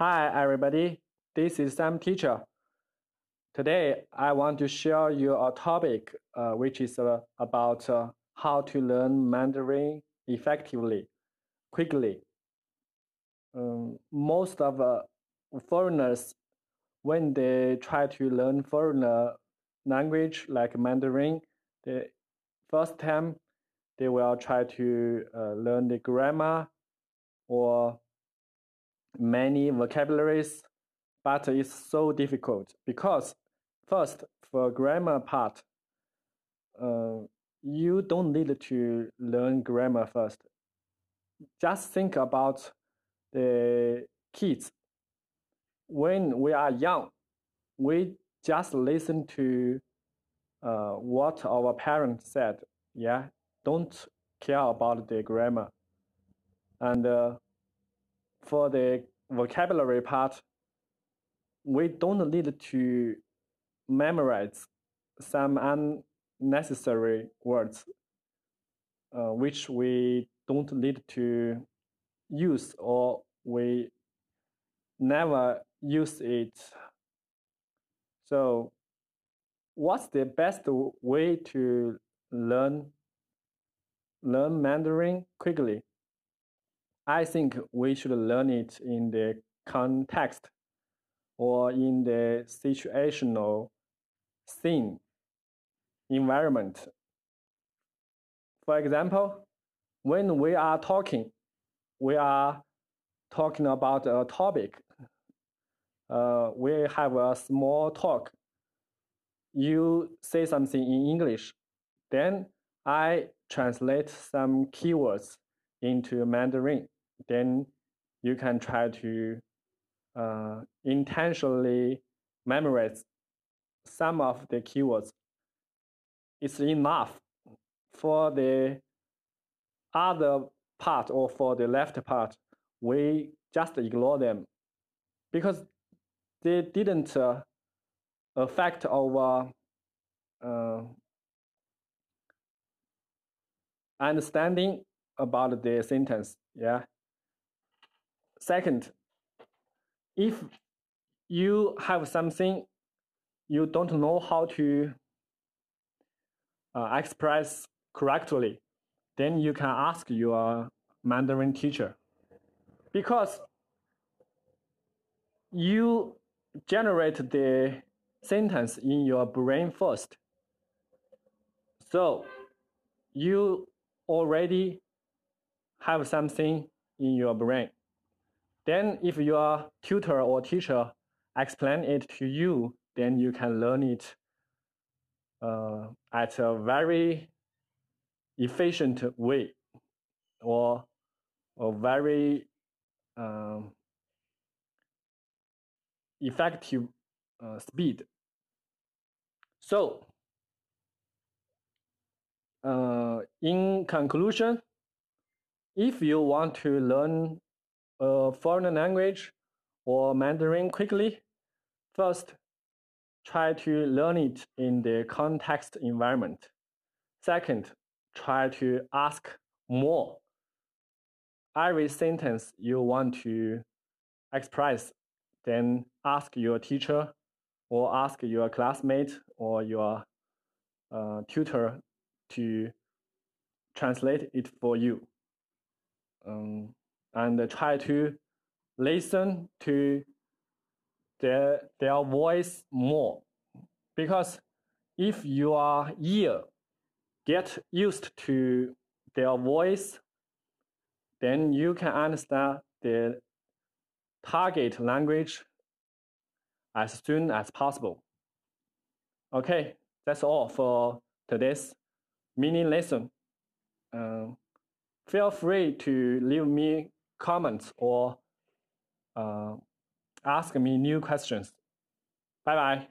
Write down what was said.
Hi, everybody. This is Sam Teacher. Today, I want to share you a topic uh, which is uh, about uh, how to learn Mandarin effectively, quickly. Um, most of uh, foreigners, when they try to learn foreign language like Mandarin, the first time they will try to uh, learn the grammar or many vocabularies, but it's so difficult because first for grammar part, uh, you don't need to learn grammar first. Just think about the kids. When we are young, we just listen to uh, what our parents said. Yeah, don't care about the grammar. And uh, for the vocabulary part, we don't need to memorize some unnecessary words, uh, which we don't need to use or we never use it. So, what's the best way to learn learn Mandarin quickly? I think we should learn it in the context or in the situational scene environment. For example, when we are talking, we are talking about a topic. Uh, we have a small talk. You say something in English, then I translate some keywords into Mandarin then you can try to uh, intentionally memorize some of the keywords. It's enough for the other part or for the left part, we just ignore them because they didn't uh, affect our uh, understanding about the sentence. Yeah. Second, if you have something you don't know how to uh, express correctly, then you can ask your Mandarin teacher. Because you generate the sentence in your brain first. So you already have something in your brain. Then if your tutor or teacher explain it to you, then you can learn it uh, at a very efficient way or a very um, effective uh, speed. So, uh, in conclusion, if you want to learn a foreign language or Mandarin quickly, first try to learn it in the context environment. Second, try to ask more. Every sentence you want to express, then ask your teacher or ask your classmate or your uh, tutor to translate it for you. Um, and try to listen to their, their voice more. Because if your ear get used to their voice, then you can understand the target language as soon as possible. Okay, that's all for today's mini lesson. Um, feel free to leave me comments or uh, ask me new questions. Bye bye.